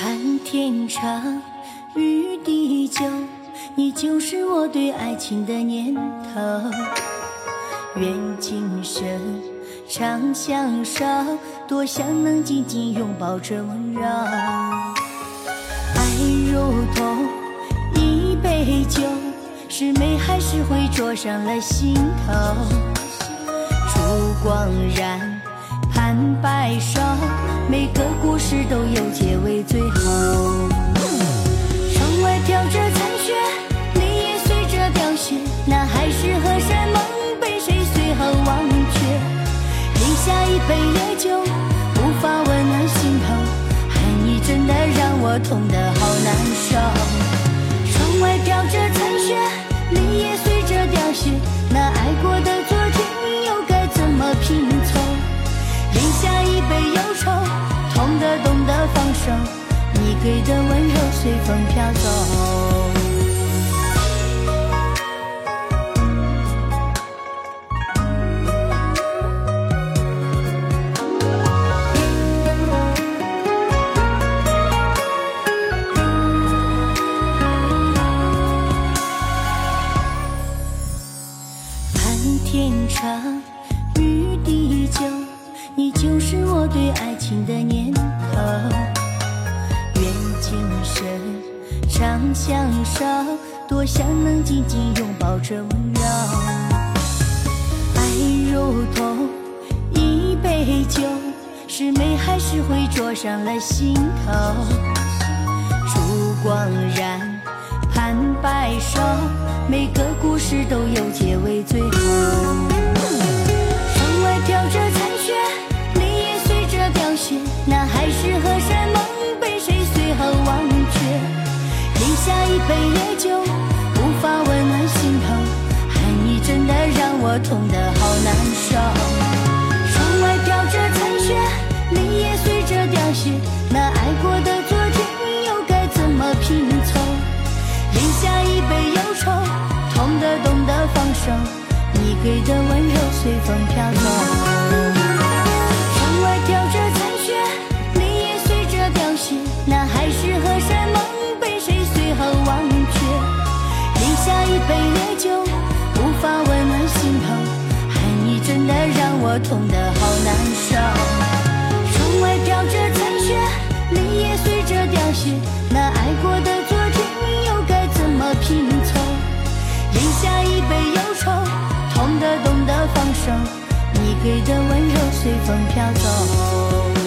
盼天长，与地久，你就是我对爱情的念头。愿今生长相守，多想能紧紧拥抱着温柔。爱如同一杯酒，是美还是会灼伤了心头？烛光燃，盼白首。个故事都有结尾，最好。窗外飘着残雪，泪也随着凋谢，那海誓和山盟被谁随后忘却？饮下一杯烈酒，无法温暖心头，爱你真的让我痛得好难受。风飘走。盼天长，与地久，你就是我对爱情的念头。相守，多想能紧紧拥抱着温柔。爱如同一杯酒，是美还是会灼伤了心头。烛光燃，盼白首，每个故事都有结尾，最后。你给的温柔随风飘走。窗外飘着残雪泪也随着凋谢那海誓和山盟被谁随后忘却？饮下一杯烈酒无法温暖心头爱你真的让我痛的好难受。窗外飘着残雪泪也随着凋谢你给的温柔随风飘走。